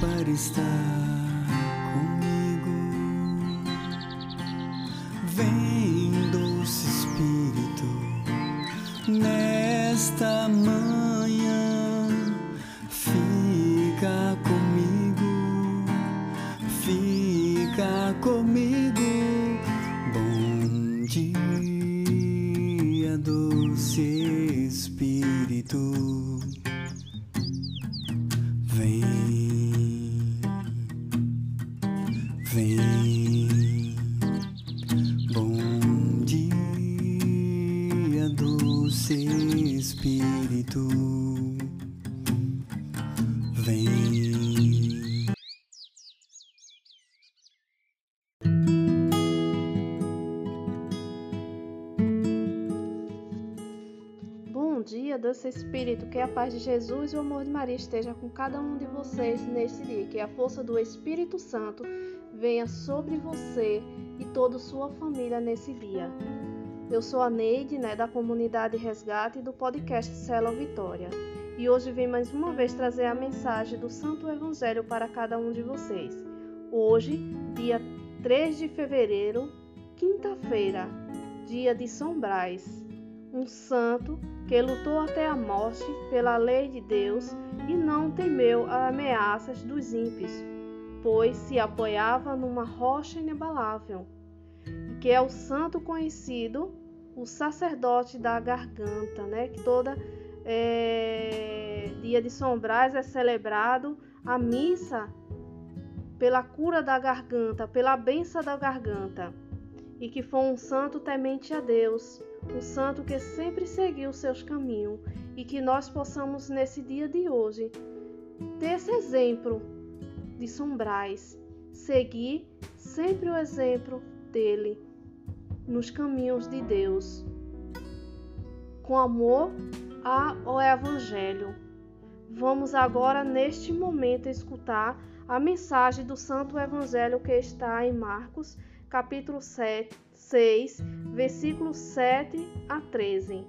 para estar comigo. Vem, doce Espírito, nesta manhã, Vem. Bom dia, doce Espírito, que a paz de Jesus e o amor de Maria esteja com cada um de vocês neste dia, que a força do Espírito Santo venha sobre você e toda sua família nesse dia. Eu sou a Neide, né, da comunidade Resgate e do podcast Cela Vitória. E hoje vim mais uma vez trazer a mensagem do Santo Evangelho para cada um de vocês. Hoje, dia 3 de fevereiro, quinta-feira, dia de São Brás, um santo que lutou até a morte pela lei de Deus e não temeu as ameaças dos ímpios, pois se apoiava numa rocha inabalável, que é o santo conhecido, o sacerdote da garganta, né? Que toda é, dia de São Brás é celebrado a missa pela cura da garganta, pela benção da garganta, e que foi um santo temente a Deus, um santo que sempre seguiu seus caminhos, e que nós possamos nesse dia de hoje ter esse exemplo de São Brás, seguir sempre o exemplo dele nos caminhos de Deus, com amor ao Evangelho. Vamos agora, neste momento, escutar a mensagem do Santo Evangelho que está em Marcos, capítulo 7, 6, versículos 7 a 13.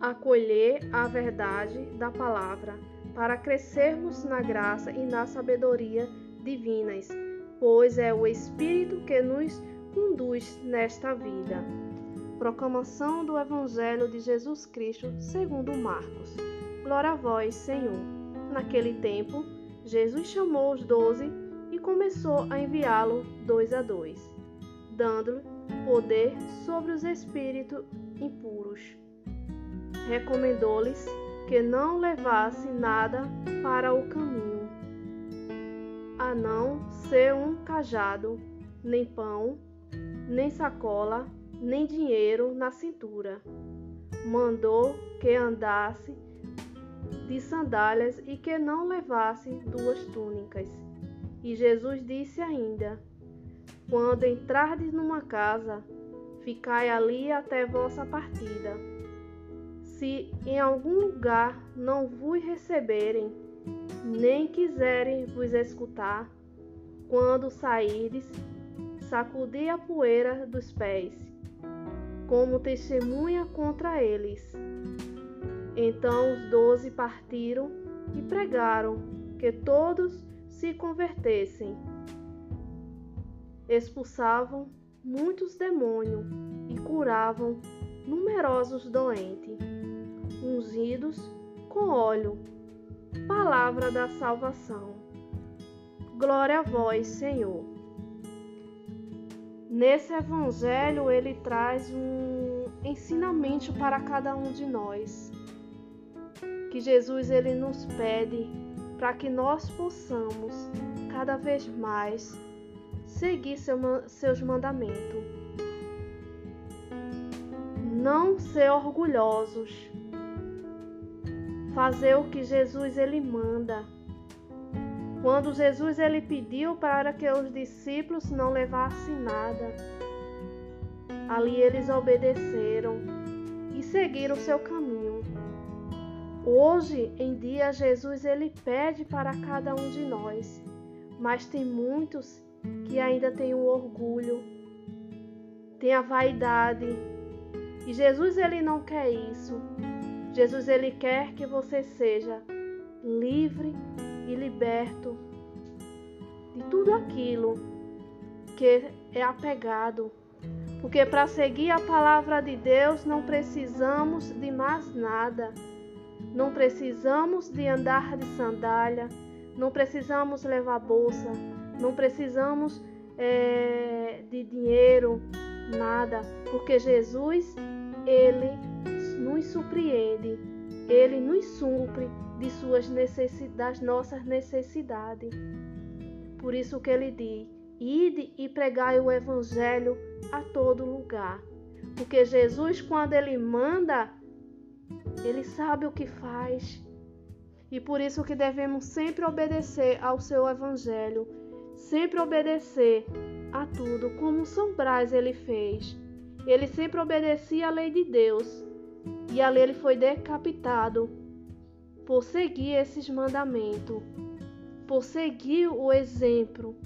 Acolher a verdade da palavra para crescermos na graça e na sabedoria divinas, pois é o Espírito que nos conduz nesta vida. Proclamação do Evangelho de Jesus Cristo segundo Marcos. Glória a vós, Senhor. Naquele tempo, Jesus chamou os doze e começou a enviá-lo dois a dois, dando-lhe poder sobre os espíritos impuros. Recomendou-lhes que não levasse nada para o caminho, a não ser um cajado, nem pão, nem sacola, nem dinheiro na cintura. Mandou que andasse de sandálias e que não levasse duas túnicas. E Jesus disse ainda: Quando entrardes numa casa, ficai ali até vossa partida. Se em algum lugar não vos receberem, nem quiserem vos escutar, quando sairdes, sacudi a poeira dos pés, como testemunha contra eles. Então os doze partiram e pregaram que todos se convertessem. Expulsavam muitos demônios e curavam numerosos doentes, ungidos com óleo. Palavra da salvação. Glória a vós, Senhor. Nesse evangelho ele traz um ensinamento para cada um de nós. Que Jesus ele nos pede para que nós possamos cada vez mais seguir seu, seus mandamentos. Não ser orgulhosos. Fazer o que Jesus ele manda. Quando Jesus ele pediu para que os discípulos não levassem nada, ali eles obedeceram e seguiram seu caminho. Hoje em dia, Jesus ele pede para cada um de nós, mas tem muitos que ainda têm o orgulho, tem a vaidade. E Jesus ele não quer isso. Jesus ele quer que você seja livre e liberto de tudo aquilo que é apegado. Porque para seguir a palavra de Deus não precisamos de mais nada. Não precisamos de andar de sandália, não precisamos levar bolsa, não precisamos é, de dinheiro, nada, porque Jesus, Ele nos surpreende, Ele nos supre de suas necessidades, das nossas necessidades. Por isso que Ele diz, ide e pregai o Evangelho a todo lugar. Porque Jesus, quando Ele manda, ele sabe o que faz. E por isso que devemos sempre obedecer ao seu evangelho, sempre obedecer a tudo, como São Brás ele fez. Ele sempre obedecia à lei de Deus. E ali ele foi decapitado por seguir esses mandamentos, por seguir o exemplo,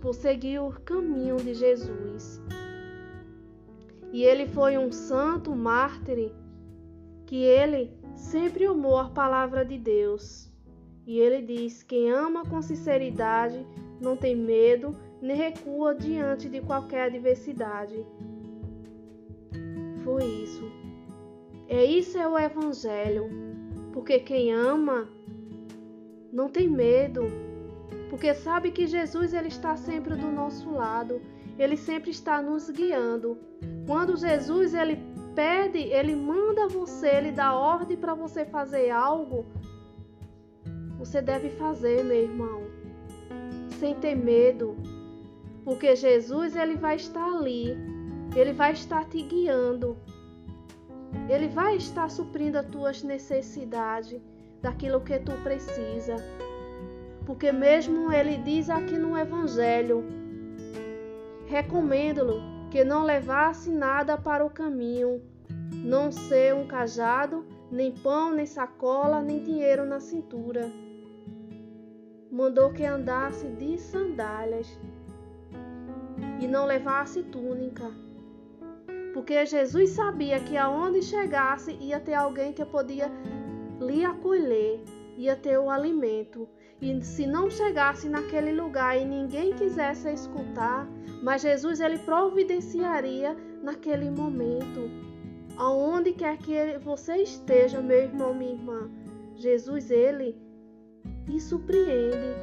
por seguir o caminho de Jesus. E ele foi um santo mártir que ele sempre amou a palavra de Deus. E ele diz: quem ama com sinceridade não tem medo nem recua diante de qualquer adversidade. Foi isso. É isso é o evangelho. Porque quem ama não tem medo, porque sabe que Jesus ele está sempre do nosso lado ele sempre está nos guiando. Quando Jesus ele pede, ele manda você, ele dá ordem para você fazer algo, você deve fazer, meu irmão, sem ter medo, porque Jesus ele vai estar ali, ele vai estar te guiando. Ele vai estar suprindo as tuas necessidades, daquilo que tu precisa. Porque mesmo ele diz aqui no evangelho, Recomendo-lhe que não levasse nada para o caminho, não ser um cajado, nem pão, nem sacola, nem dinheiro na cintura. Mandou que andasse de sandálias e não levasse túnica, porque Jesus sabia que aonde chegasse ia ter alguém que podia lhe acolher, ia ter o alimento. E se não chegasse naquele lugar e ninguém quisesse escutar, mas Jesus ele providenciaria naquele momento. Aonde quer que você esteja, meu irmão, minha irmã, Jesus ele te surpreende.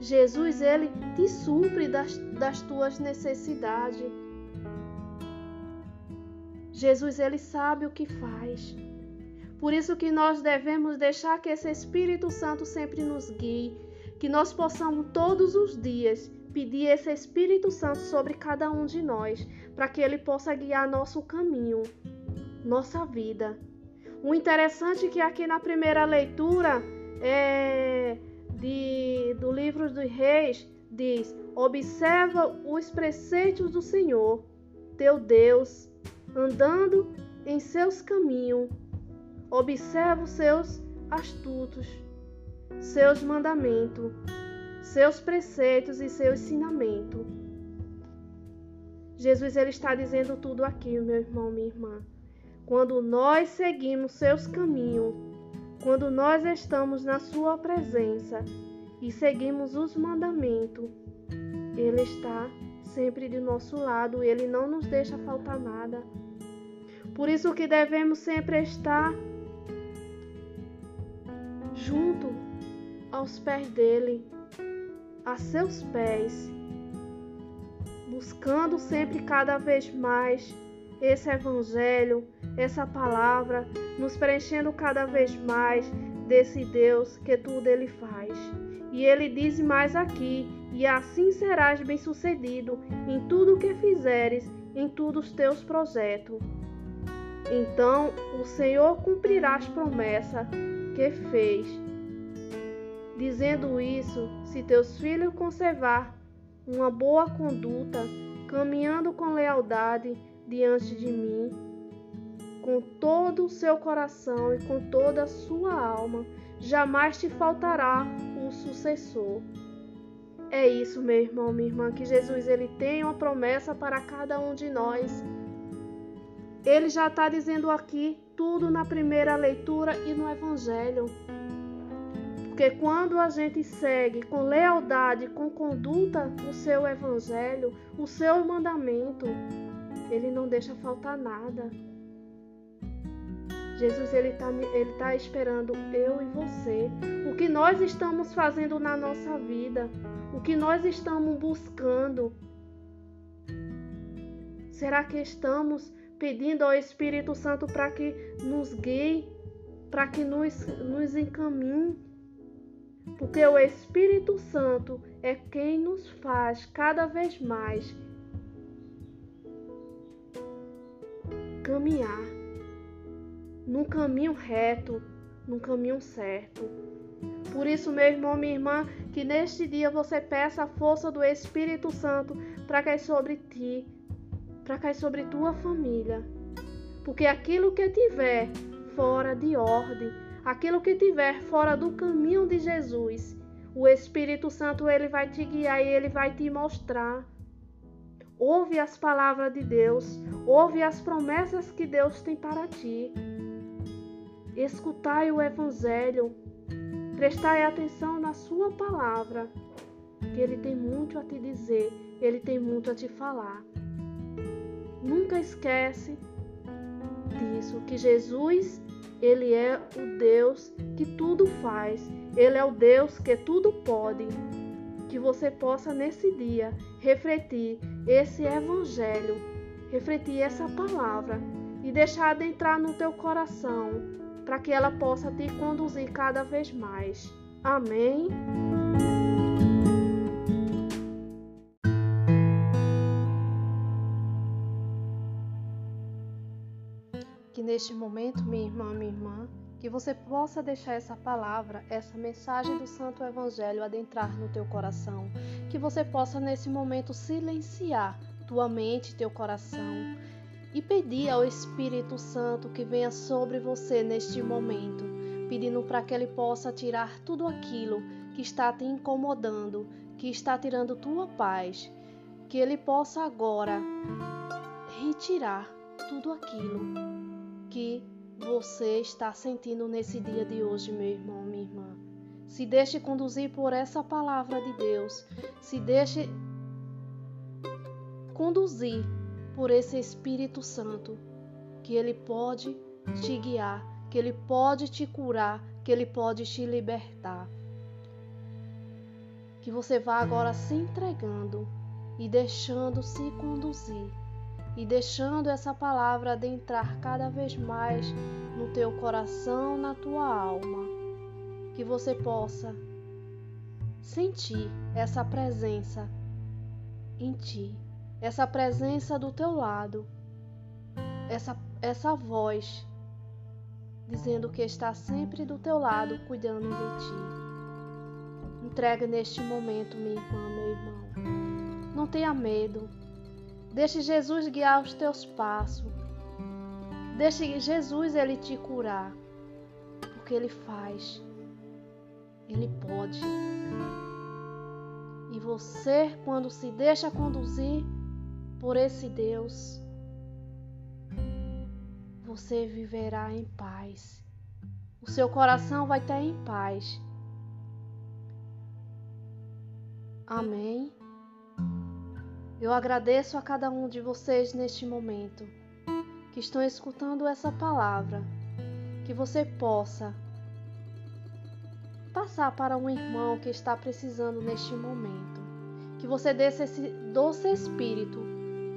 Jesus ele te supre das, das tuas necessidades. Jesus ele sabe o que faz. Por isso que nós devemos deixar que esse Espírito Santo sempre nos guie, que nós possamos todos os dias pedir esse Espírito Santo sobre cada um de nós, para que ele possa guiar nosso caminho, nossa vida. O interessante é que aqui na primeira leitura é, de, do livro dos Reis diz: observa os preceitos do Senhor, teu Deus, andando em seus caminhos, observa os seus astutos, seus mandamentos seus preceitos e seu ensinamento. Jesus ele está dizendo tudo aqui, meu irmão, minha irmã. Quando nós seguimos seus caminhos, quando nós estamos na sua presença e seguimos os mandamentos, ele está sempre de nosso lado, ele não nos deixa faltar nada. Por isso que devemos sempre estar junto aos pés dele, a seus pés, buscando sempre cada vez mais esse evangelho, essa palavra, nos preenchendo cada vez mais desse Deus que tudo ele faz. E ele diz mais aqui: e assim serás bem-sucedido em tudo o que fizeres, em todos os teus projetos. Então o Senhor cumprirá as promessas que fez Dizendo isso, se teus filhos conservar uma boa conduta, caminhando com lealdade diante de mim, com todo o seu coração e com toda a sua alma. Jamais te faltará um sucessor. É isso, meu irmão, minha irmã, que Jesus ele tem uma promessa para cada um de nós. Ele já está dizendo aqui tudo na primeira leitura e no Evangelho. Porque quando a gente segue com lealdade, com conduta o seu Evangelho, o seu mandamento, ele não deixa faltar nada. Jesus ele está ele tá esperando eu e você. O que nós estamos fazendo na nossa vida, o que nós estamos buscando. Será que estamos pedindo ao Espírito Santo para que nos guie, para que nos, nos encaminhe? Porque o Espírito Santo é quem nos faz cada vez mais caminhar num caminho reto, num caminho certo. Por isso, meu irmão, minha irmã, que neste dia você peça a força do Espírito Santo para cair sobre ti, para cair sobre tua família. Porque aquilo que tiver fora de ordem, aquilo que tiver fora do caminho de Jesus, o Espírito Santo ele vai te guiar e ele vai te mostrar. Ouve as palavras de Deus, ouve as promessas que Deus tem para ti. Escutai o Evangelho, prestai atenção na Sua palavra, que Ele tem muito a te dizer, Ele tem muito a te falar. Nunca esquece disso, que Jesus, Ele é o Deus que tudo faz, Ele é o Deus que tudo pode. Que você possa nesse dia refletir esse Evangelho, refletir essa palavra e deixar adentrar no teu coração para que ela possa te conduzir cada vez mais. Amém. Neste momento, minha irmã, minha irmã, que você possa deixar essa palavra, essa mensagem do Santo Evangelho adentrar no teu coração, que você possa nesse momento silenciar tua mente, teu coração, e pedir ao Espírito Santo que venha sobre você neste momento, pedindo para que ele possa tirar tudo aquilo que está te incomodando, que está tirando tua paz, que ele possa agora retirar tudo aquilo que você está sentindo nesse dia de hoje, meu irmão, minha irmã. Se deixe conduzir por essa palavra de Deus. Se deixe conduzir por esse Espírito Santo, que ele pode te guiar, que ele pode te curar, que ele pode te libertar. Que você vá agora se entregando e deixando-se conduzir e deixando essa palavra adentrar cada vez mais no teu coração, na tua alma. Que você possa sentir essa presença em ti essa presença do teu lado, essa, essa voz dizendo que está sempre do teu lado, cuidando de ti. Entrega neste momento, minha irmã, meu irmão. Não tenha medo. Deixe Jesus guiar os teus passos. Deixe Jesus ele te curar, porque ele faz. Ele pode. E você, quando se deixa conduzir, por esse Deus, você viverá em paz. O seu coração vai estar em paz. Amém. Eu agradeço a cada um de vocês neste momento que estão escutando essa palavra, que você possa passar para um irmão que está precisando neste momento, que você desse esse doce espírito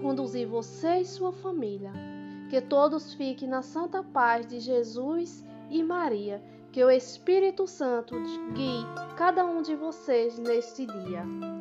conduzir você e sua família. Que todos fiquem na santa paz de Jesus e Maria. Que o Espírito Santo guie cada um de vocês neste dia.